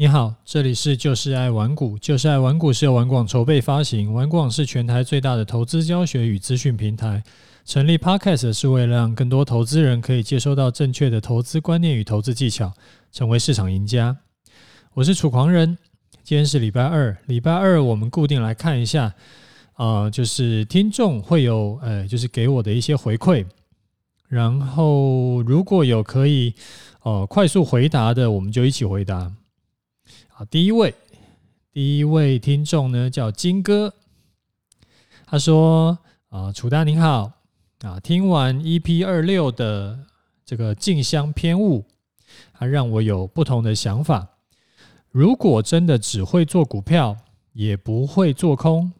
你好，这里是就是爱玩股，就是爱玩股是由玩广筹备发行，玩广是全台最大的投资教学与资讯平台。成立 Podcast 是为了让更多投资人可以接收到正确的投资观念与投资技巧，成为市场赢家。我是楚狂人，今天是礼拜二，礼拜二我们固定来看一下，呃，就是听众会有呃，就是给我的一些回馈，然后如果有可以呃快速回答的，我们就一起回答。好，第一位，第一位听众呢叫金哥，他说：“啊，楚大您好，啊，听完 EP 二六的这个静香偏误，他让我有不同的想法。如果真的只会做股票，也不会做空，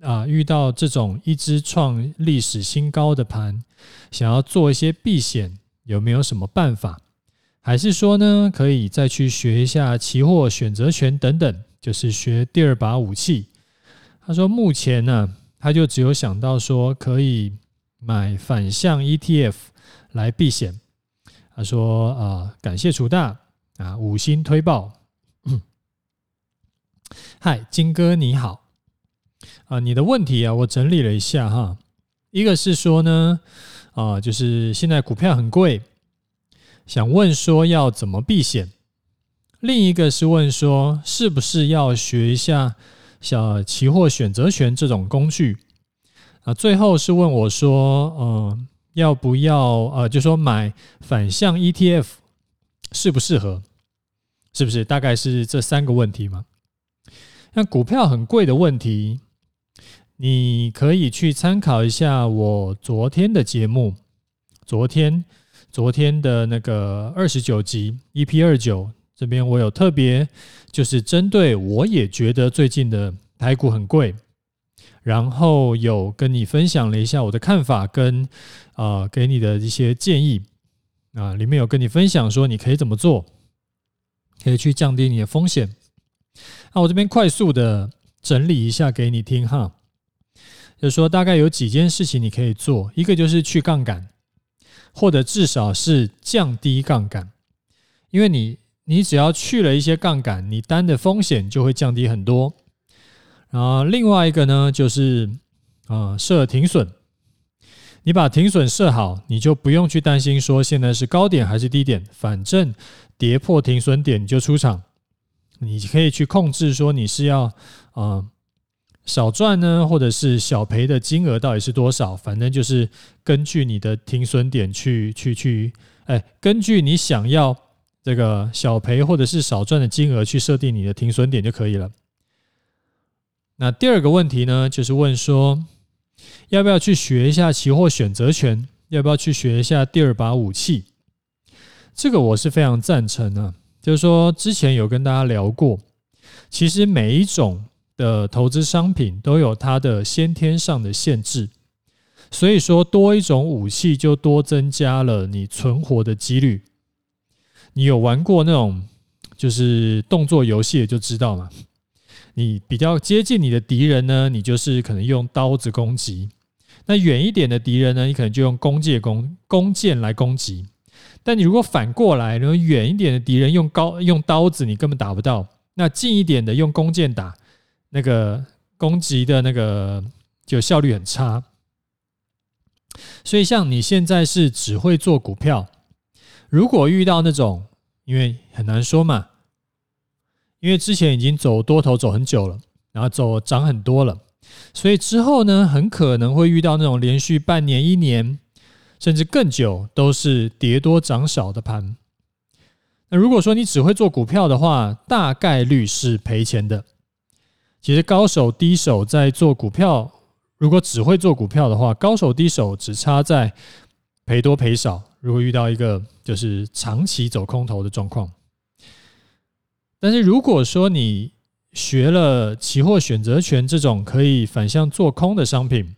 啊，遇到这种一只创历史新高的盘，想要做一些避险，有没有什么办法？”还是说呢，可以再去学一下期货选择权等等，就是学第二把武器。他说目前呢，他就只有想到说可以买反向 ETF 来避险。他说啊、呃，感谢楚大啊，五星推爆。嗨，金哥你好啊，你的问题啊，我整理了一下哈，一个是说呢，啊，就是现在股票很贵。想问说要怎么避险？另一个是问说是不是要学一下小期货选择权这种工具？啊，最后是问我说，呃，要不要呃，就说买反向 ETF 适不适合？是不是？大概是这三个问题嘛？那股票很贵的问题，你可以去参考一下我昨天的节目，昨天。昨天的那个二十九集 EP 二九这边，我有特别就是针对我也觉得最近的台股很贵，然后有跟你分享了一下我的看法跟啊、呃、给你的一些建议啊，里面有跟你分享说你可以怎么做，可以去降低你的风险。那我这边快速的整理一下给你听哈，就是说大概有几件事情你可以做，一个就是去杠杆。或者至少是降低杠杆，因为你你只要去了一些杠杆，你单的风险就会降低很多。然后另外一个呢，就是啊设停损，你把停损设好，你就不用去担心说现在是高点还是低点，反正跌破停损点你就出场，你可以去控制说你是要啊。少赚呢，或者是小赔的金额到底是多少？反正就是根据你的停损点去去去，哎，根据你想要这个小赔或者是少赚的金额去设定你的停损点就可以了。那第二个问题呢，就是问说，要不要去学一下期货选择权？要不要去学一下第二把武器？这个我是非常赞成的。就是说，之前有跟大家聊过，其实每一种。的投资商品都有它的先天上的限制，所以说多一种武器就多增加了你存活的几率。你有玩过那种就是动作游戏就知道嘛。你比较接近你的敌人呢，你就是可能用刀子攻击；那远一点的敌人呢，你可能就用弓箭弓弓箭来攻击。但你如果反过来，然后远一点的敌人用高用刀子，你根本打不到；那近一点的用弓箭打。那个攻击的那个就效率很差，所以像你现在是只会做股票，如果遇到那种，因为很难说嘛，因为之前已经走多头走很久了，然后走涨很多了，所以之后呢，很可能会遇到那种连续半年、一年甚至更久都是跌多涨少的盘。那如果说你只会做股票的话，大概率是赔钱的。其实高手低手在做股票，如果只会做股票的话，高手低手只差在赔多赔少。如果遇到一个就是长期走空头的状况，但是如果说你学了期货选择权这种可以反向做空的商品，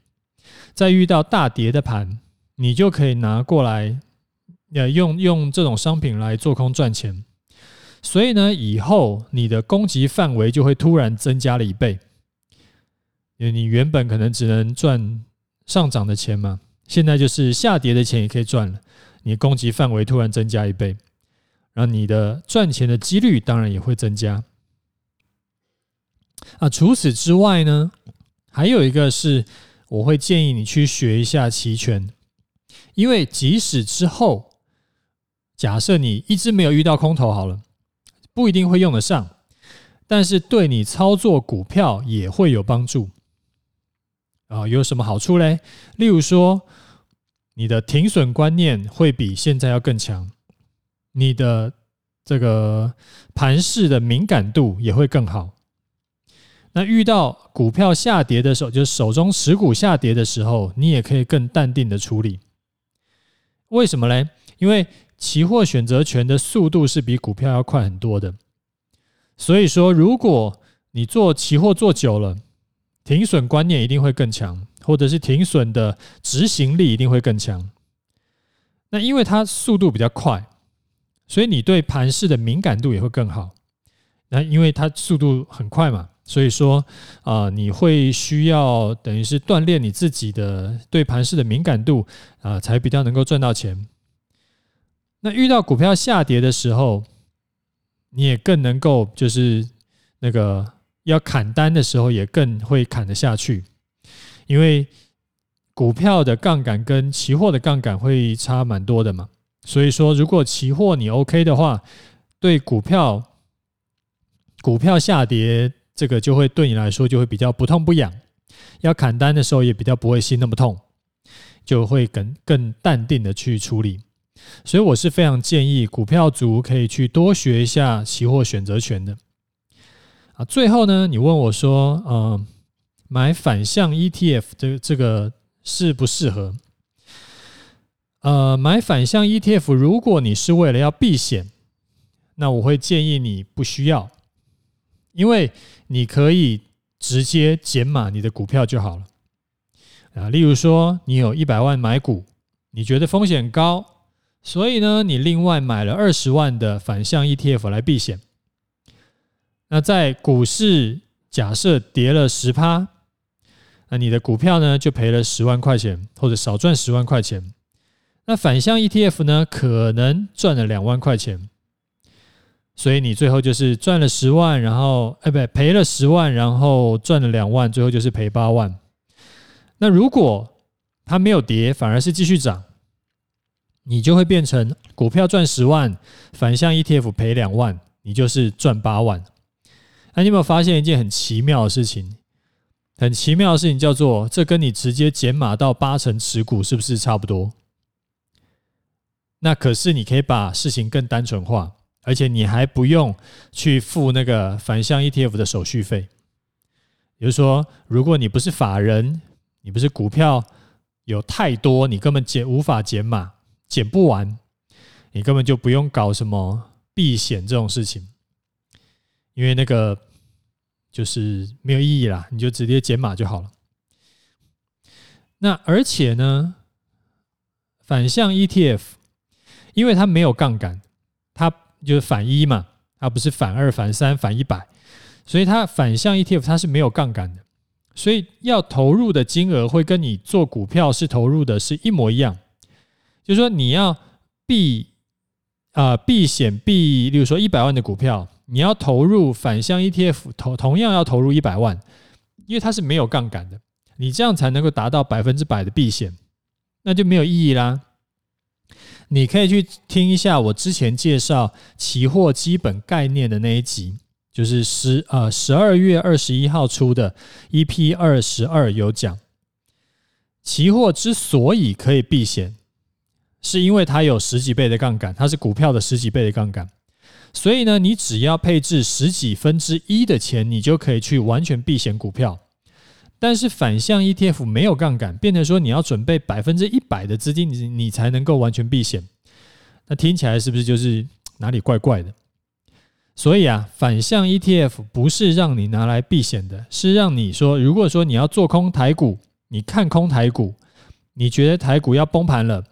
在遇到大跌的盘，你就可以拿过来，呃，用用这种商品来做空赚钱。所以呢，以后你的攻击范围就会突然增加了一倍，因为你原本可能只能赚上涨的钱嘛，现在就是下跌的钱也可以赚了。你攻击范围突然增加一倍，然后你的赚钱的几率当然也会增加。啊，除此之外呢，还有一个是，我会建议你去学一下期权，因为即使之后假设你一直没有遇到空头好了，不一定会用得上，但是对你操作股票也会有帮助。啊，有什么好处嘞？例如说，你的停损观念会比现在要更强，你的这个盘势的敏感度也会更好。那遇到股票下跌的时候，就是手中持股下跌的时候，你也可以更淡定的处理。为什么嘞？因为期货选择权的速度是比股票要快很多的。所以说，如果你做期货做久了，停损观念一定会更强，或者是停损的执行力一定会更强。那因为它速度比较快，所以你对盘势的敏感度也会更好。那因为它速度很快嘛。所以说，啊，你会需要等于是锻炼你自己的对盘势的敏感度啊，才比较能够赚到钱。那遇到股票下跌的时候，你也更能够就是那个要砍单的时候，也更会砍得下去，因为股票的杠杆跟期货的杠杆会差蛮多的嘛。所以说，如果期货你 OK 的话，对股票股票下跌。这个就会对你来说就会比较不痛不痒，要砍单的时候也比较不会心那么痛，就会更更淡定的去处理。所以我是非常建议股票族可以去多学一下期货选择权的。啊，最后呢，你问我说，呃，买反向 ETF 这这个适不适合？呃，买反向 ETF，如果你是为了要避险，那我会建议你不需要。因为你可以直接减码你的股票就好了啊，例如说你有一百万买股，你觉得风险高，所以呢，你另外买了二十万的反向 ETF 来避险。那在股市假设跌了十趴，那你的股票呢就赔了十万块钱，或者少赚十万块钱。那反向 ETF 呢，可能赚了两万块钱。所以你最后就是赚了十万，然后哎，不对，赔了十万，然后赚了两万，最后就是赔八万。那如果它没有跌，反而是继续涨，你就会变成股票赚十万，反向 ETF 赔两万，你就是赚八万。那你有没有发现一件很奇妙的事情？很奇妙的事情叫做，这跟你直接减码到八成持股是不是差不多？那可是你可以把事情更单纯化。而且你还不用去付那个反向 ETF 的手续费，也就是说，如果你不是法人，你不是股票有太多，你根本减无法减码，减不完，你根本就不用搞什么避险这种事情，因为那个就是没有意义啦，你就直接减码就好了。那而且呢，反向 ETF，因为它没有杠杆，它就是反一嘛，它不是反二、反三、反一百，所以它反向 ETF 它是没有杠杆的，所以要投入的金额会跟你做股票是投入的是一模一样。就是说你要避啊避险避，例如说一百万的股票，你要投入反向 ETF 投同样要投入一百万，因为它是没有杠杆的，你这样才能够达到百分之百的避险，那就没有意义啦。你可以去听一下我之前介绍期货基本概念的那一集，就是十呃十二月二十一号出的 EP 二十二有讲，期货之所以可以避险，是因为它有十几倍的杠杆，它是股票的十几倍的杠杆，所以呢，你只要配置十几分之一的钱，你就可以去完全避险股票。但是反向 ETF 没有杠杆，变成说你要准备百分之一百的资金，你你才能够完全避险。那听起来是不是就是哪里怪怪的？所以啊，反向 ETF 不是让你拿来避险的，是让你说，如果说你要做空台股，你看空台股，你觉得台股要崩盘了，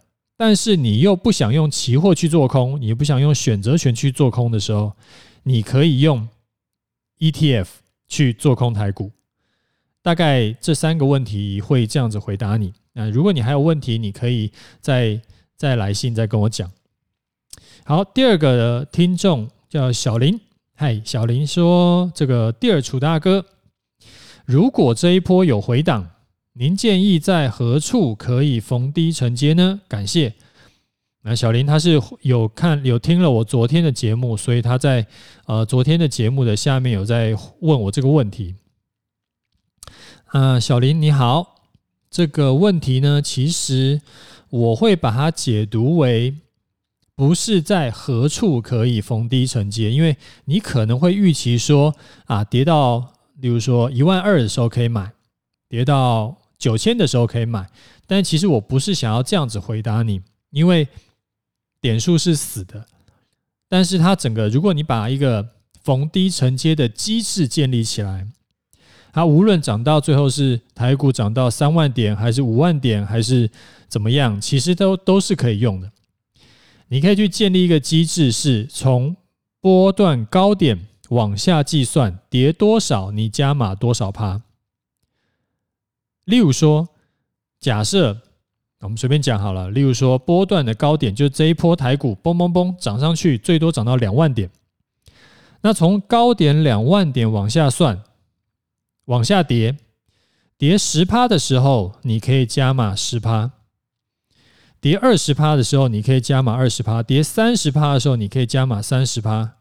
但是你又不想用期货去做空，你不想用选择权去做空的时候，你可以用 ETF 去做空台股。大概这三个问题会这样子回答你。那如果你还有问题，你可以再再来信再跟我讲。好，第二个听众叫小林，嗨，小林说：“这个第二楚大哥，如果这一波有回档，您建议在何处可以逢低承接呢？感谢。”那小林他是有看有听了我昨天的节目，所以他在呃昨天的节目的下面有在问我这个问题。啊，小林你好，这个问题呢，其实我会把它解读为不是在何处可以逢低承接，因为你可能会预期说啊，跌到例如说一万二的时候可以买，跌到九千的时候可以买，但其实我不是想要这样子回答你，因为。点数是死的，但是它整个，如果你把一个逢低承接的机制建立起来，它无论涨到最后是台股涨到三万点，还是五万点，还是怎么样，其实都都是可以用的。你可以去建立一个机制，是从波段高点往下计算，跌多少你加码多少趴。例如说，假设。我们随便讲好了，例如说波段的高点，就这一波台股嘣嘣嘣涨上去，最多涨到两万点。那从高点两万点往下算，往下跌，跌十趴的时候，你可以加码十趴；跌二十趴的时候，你可以加码二十趴；跌三十趴的时候，你可以加码三十趴。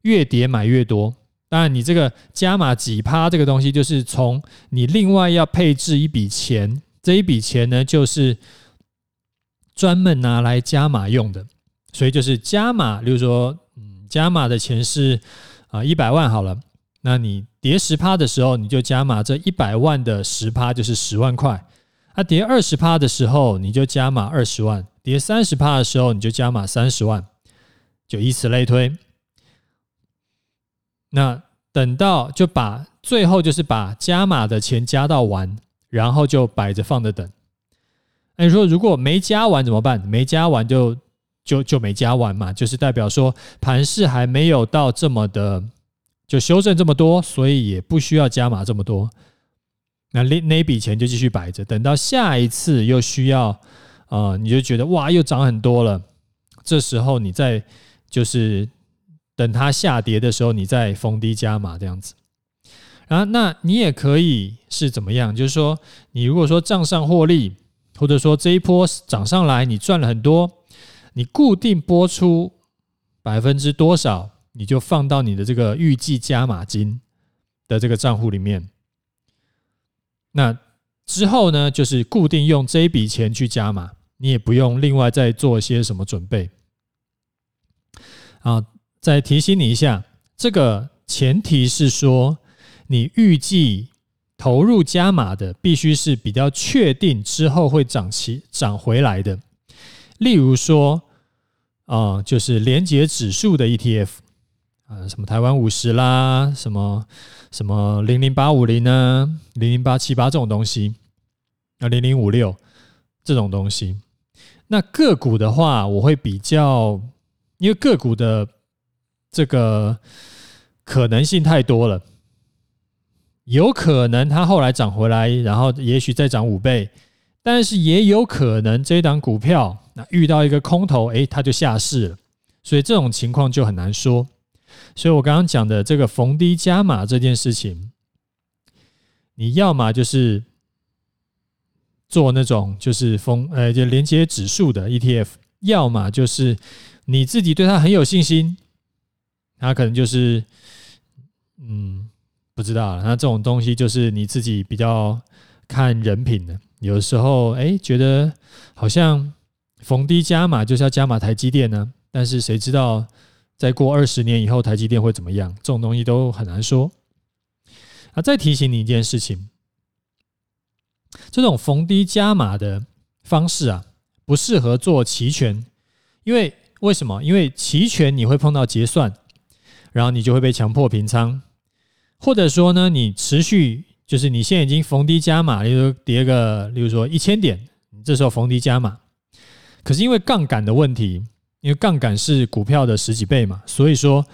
越跌买越多。当然，你这个加码几趴这个东西，就是从你另外要配置一笔钱。这一笔钱呢，就是专门拿来加码用的，所以就是加码。例如说，嗯，加码的钱是啊一百万好了，那你叠十趴的时候，你就加码这一百万的十趴，就是十万块。啊，叠二十趴的时候，你就加码二十万；叠三十趴的时候，你就加码三十万，就以此类推。那等到就把最后就是把加码的钱加到完。然后就摆着放着等。那你说如果没加完怎么办？没加完就就就没加完嘛，就是代表说盘势还没有到这么的就修正这么多，所以也不需要加码这么多。那那那笔钱就继续摆着，等到下一次又需要呃，你就觉得哇又涨很多了，这时候你再就是等它下跌的时候，你再逢低加码这样子。然后，那你也可以是怎么样？就是说，你如果说账上获利，或者说这一波涨上来你赚了很多，你固定拨出百分之多少，你就放到你的这个预计加码金的这个账户里面。那之后呢，就是固定用这一笔钱去加码，你也不用另外再做一些什么准备。啊，再提醒你一下，这个前提是说。你预计投入加码的，必须是比较确定之后会涨起涨回来的。例如说，啊，就是连结指数的 ETF 啊，什么台湾五十啦，什么什么零零八五零呢，零零八七八这种东西，啊，零零五六这种东西。那个股的话，我会比较，因为个股的这个可能性太多了。有可能它后来涨回来，然后也许再涨五倍，但是也有可能这一档股票那遇到一个空头，哎，它就下市了，所以这种情况就很难说。所以我刚刚讲的这个逢低加码这件事情，你要么就是做那种就是逢呃就连接指数的 ETF，要么就是你自己对它很有信心，他可能就是嗯。不知道，那这种东西就是你自己比较看人品的。有时候，哎，觉得好像逢低加码就是要加码台积电呢，但是谁知道再过二十年以后台积电会怎么样？这种东西都很难说。啊，再提醒你一件事情，这种逢低加码的方式啊，不适合做期权，因为为什么？因为期权你会碰到结算，然后你就会被强迫平仓。或者说呢，你持续就是你现在已经逢低加码，例如跌个，例如说一千点，你这时候逢低加码，可是因为杠杆的问题，因为杠杆是股票的十几倍嘛，所以说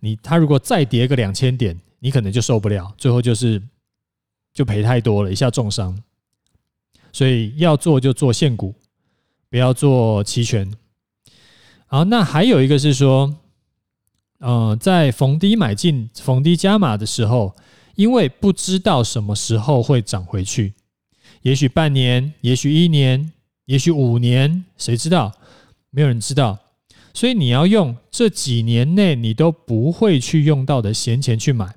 你它如果再跌个两千点，你可能就受不了，最后就是就赔太多了，一下重伤。所以要做就做现股，不要做期权。好，那还有一个是说，呃，在逢低买进、逢低加码的时候，因为不知道什么时候会涨回去，也许半年，也许一年，也许五年，谁知道？没有人知道。所以你要用这几年内你都不会去用到的闲钱去买，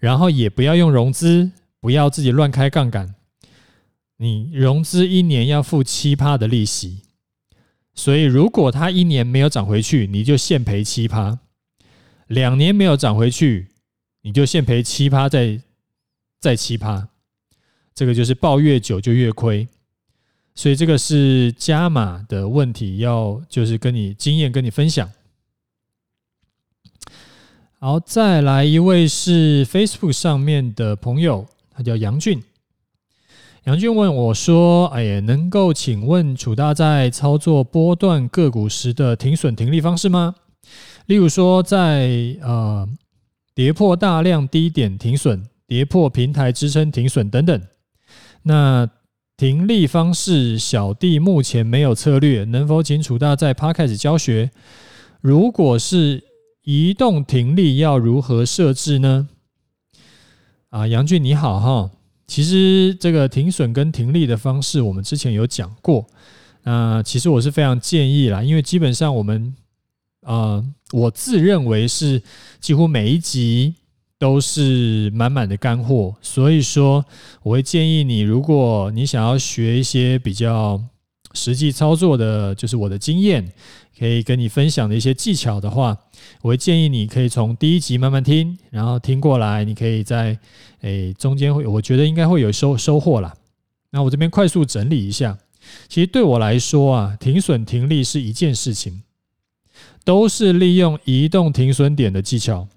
然后也不要用融资，不要自己乱开杠杆。你融资一年要付七趴的利息，所以如果它一年没有涨回去，你就现赔七趴；两年没有涨回去，你就现赔七趴，再再七趴。这个就是抱越久就越亏。所以这个是加码的问题，要就是跟你经验跟你分享。好，再来一位是 Facebook 上面的朋友，他叫杨俊。杨俊问我说：“哎呀，能够请问楚大在操作波段个股时的停损停利方式吗？例如说在，呃跌破大量低点停损，跌破平台支撑停损等等。那。”停利方式，小弟目前没有策略，能否请楚大在 Podcast 教学？如果是移动停利，要如何设置呢？啊，杨俊你好哈，其实这个停损跟停利的方式，我们之前有讲过。那其实我是非常建议啦，因为基本上我们啊，我自认为是几乎每一集。都是满满的干货，所以说我会建议你，如果你想要学一些比较实际操作的，就是我的经验，可以跟你分享的一些技巧的话，我会建议你可以从第一集慢慢听，然后听过来，你可以在诶中间会，我觉得应该会有收收获啦。那我这边快速整理一下，其实对我来说啊，停损停利是一件事情，都是利用移动停损点的技巧。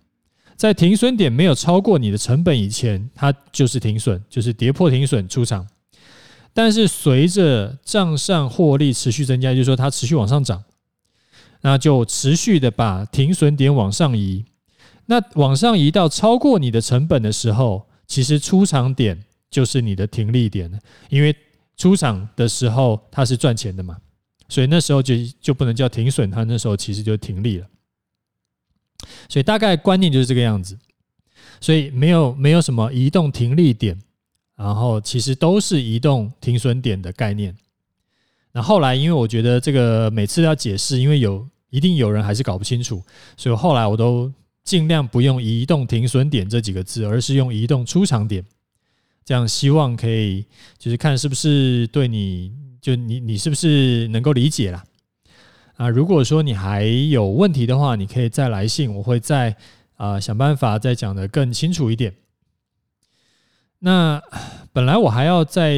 在停损点没有超过你的成本以前，它就是停损，就是跌破停损出场。但是随着账上获利持续增加，就是说它持续往上涨，那就持续的把停损点往上移。那往上移到超过你的成本的时候，其实出场点就是你的停利点，因为出场的时候它是赚钱的嘛，所以那时候就就不能叫停损，它那时候其实就停利了。所以大概观念就是这个样子，所以没有没有什么移动停利点，然后其实都是移动停损点的概念。那后来因为我觉得这个每次要解释，因为有一定有人还是搞不清楚，所以后来我都尽量不用移动停损点这几个字，而是用移动出场点，这样希望可以就是看是不是对你就你你是不是能够理解啦。啊，如果说你还有问题的话，你可以再来信，我会再啊想办法再讲得更清楚一点。那本来我还要再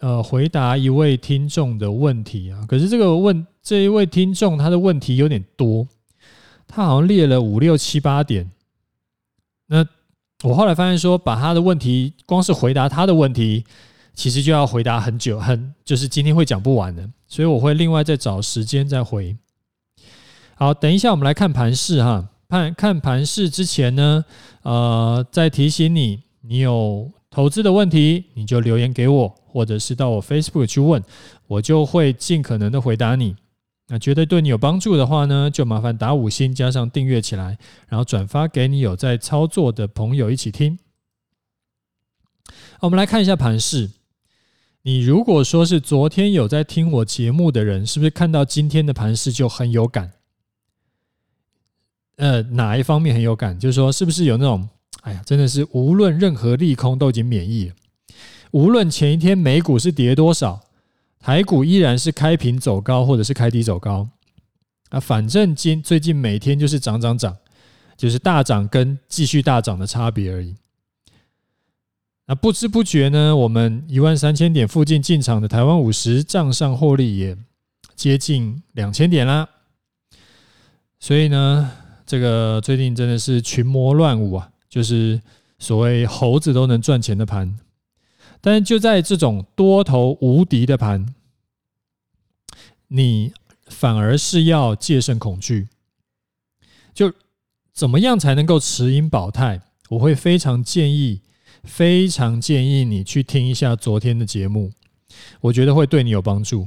呃回答一位听众的问题啊，可是这个问这一位听众他的问题有点多，他好像列了五六七八点。那我后来发现说，把他的问题光是回答他的问题，其实就要回答很久，很就是今天会讲不完的。所以我会另外再找时间再回。好，等一下我们来看盘势哈。看看盘势之前呢，呃，再提醒你，你有投资的问题，你就留言给我，或者是到我 Facebook 去问，我就会尽可能的回答你。那觉得对你有帮助的话呢，就麻烦打五星加上订阅起来，然后转发给你有在操作的朋友一起听。我们来看一下盘势。你如果说是昨天有在听我节目的人，是不是看到今天的盘势就很有感？呃，哪一方面很有感？就是说，是不是有那种，哎呀，真的是无论任何利空都已经免疫了。无论前一天美股是跌多少，台股依然是开平走高或者是开低走高啊，反正今最近每天就是涨涨涨，就是大涨跟继续大涨的差别而已。那不知不觉呢，我们一万三千点附近进场的台湾五十账上获利也接近两千点啦。所以呢，这个最近真的是群魔乱舞啊，就是所谓猴子都能赚钱的盘。但是就在这种多头无敌的盘，你反而是要戒慎恐惧。就怎么样才能够持盈保泰？我会非常建议。非常建议你去听一下昨天的节目，我觉得会对你有帮助。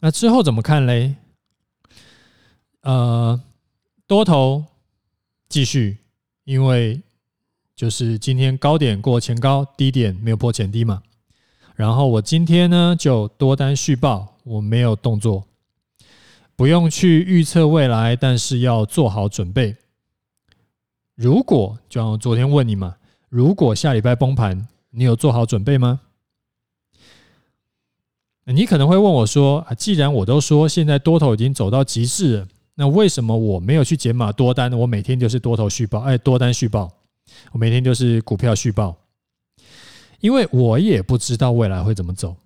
那之后怎么看嘞？呃，多头继续，因为就是今天高点过前高，低点没有破前低嘛。然后我今天呢就多单续报，我没有动作，不用去预测未来，但是要做好准备。如果就像昨天问你嘛，如果下礼拜崩盘，你有做好准备吗？你可能会问我说：“啊，既然我都说现在多头已经走到极致了，那为什么我没有去减码多单？我每天就是多头续报，哎，多单续报，我每天就是股票续报，因为我也不知道未来会怎么走。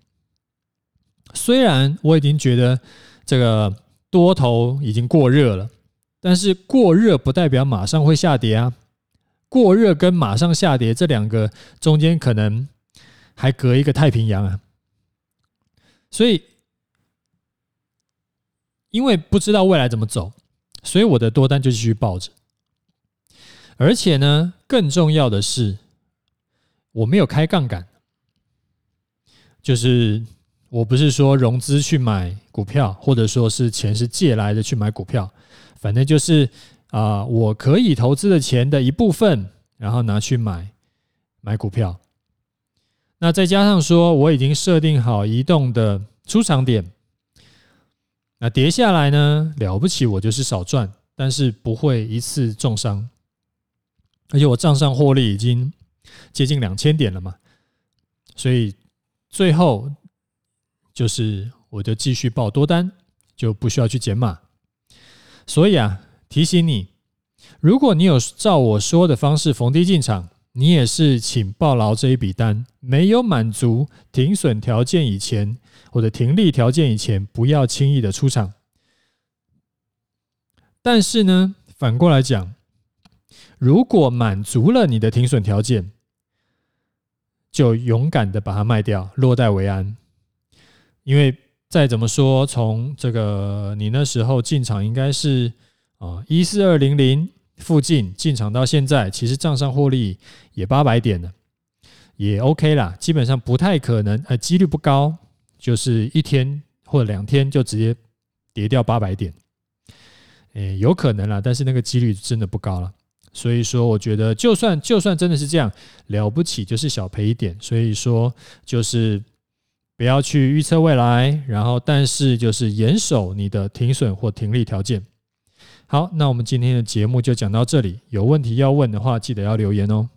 虽然我已经觉得这个多头已经过热了，但是过热不代表马上会下跌啊。过热跟马上下跌这两个中间可能还隔一个太平洋啊。”所以，因为不知道未来怎么走，所以我的多单就继续抱着。而且呢，更重要的是，我没有开杠杆，就是我不是说融资去买股票，或者说是钱是借来的去买股票，反正就是啊，我可以投资的钱的一部分，然后拿去买买股票。那再加上说，我已经设定好移动的出场点。那跌下来呢，了不起，我就是少赚，但是不会一次重伤。而且我账上获利已经接近两千点了嘛，所以最后就是我就继续报多单，就不需要去减码。所以啊，提醒你，如果你有照我说的方式逢低进场。你也是，请报牢这一笔单，没有满足停损条件以前，或者停利条件以前，不要轻易的出场。但是呢，反过来讲，如果满足了你的停损条件，就勇敢的把它卖掉，落袋为安。因为再怎么说，从这个你那时候进场应该是啊一四二零零。附近进场到现在，其实账上获利也八百点了，也 OK 啦。基本上不太可能，呃，几率不高，就是一天或者两天就直接跌掉八百点，诶，有可能啦，但是那个几率真的不高了。所以说，我觉得就算就算真的是这样，了不起就是小赔一点。所以说，就是不要去预测未来，然后但是就是严守你的停损或停利条件。好，那我们今天的节目就讲到这里。有问题要问的话，记得要留言哦。